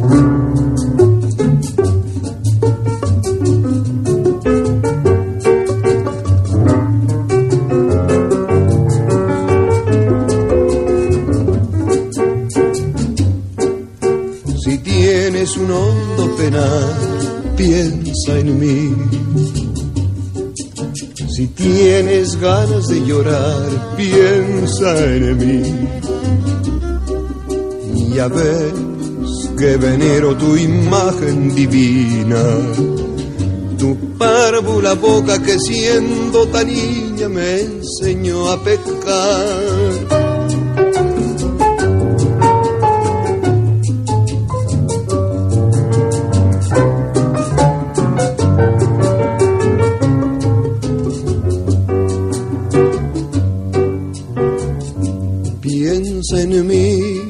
Si tienes un hondo penal, piensa en mí. Si tienes ganas de llorar, piensa en mí. Y ya ves que venero tu imagen divina. Tu párvula boca que siendo tan niña me enseñó a pecar. Piensa en mí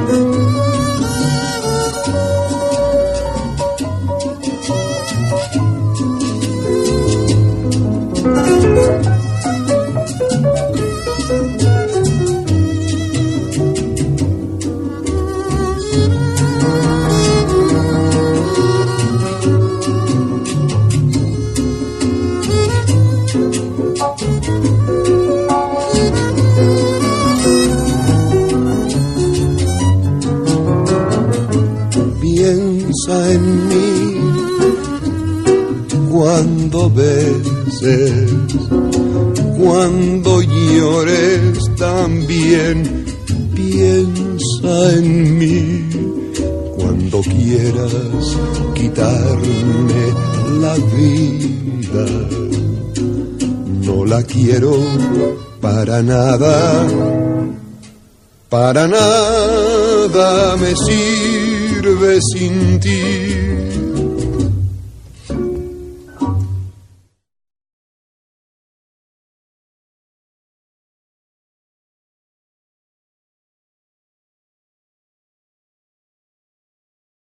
Piensa en mí cuando beses, cuando llores también. Piensa en mí cuando quieras quitarme la vida no la quiero para nada para nada me sirve sin ti.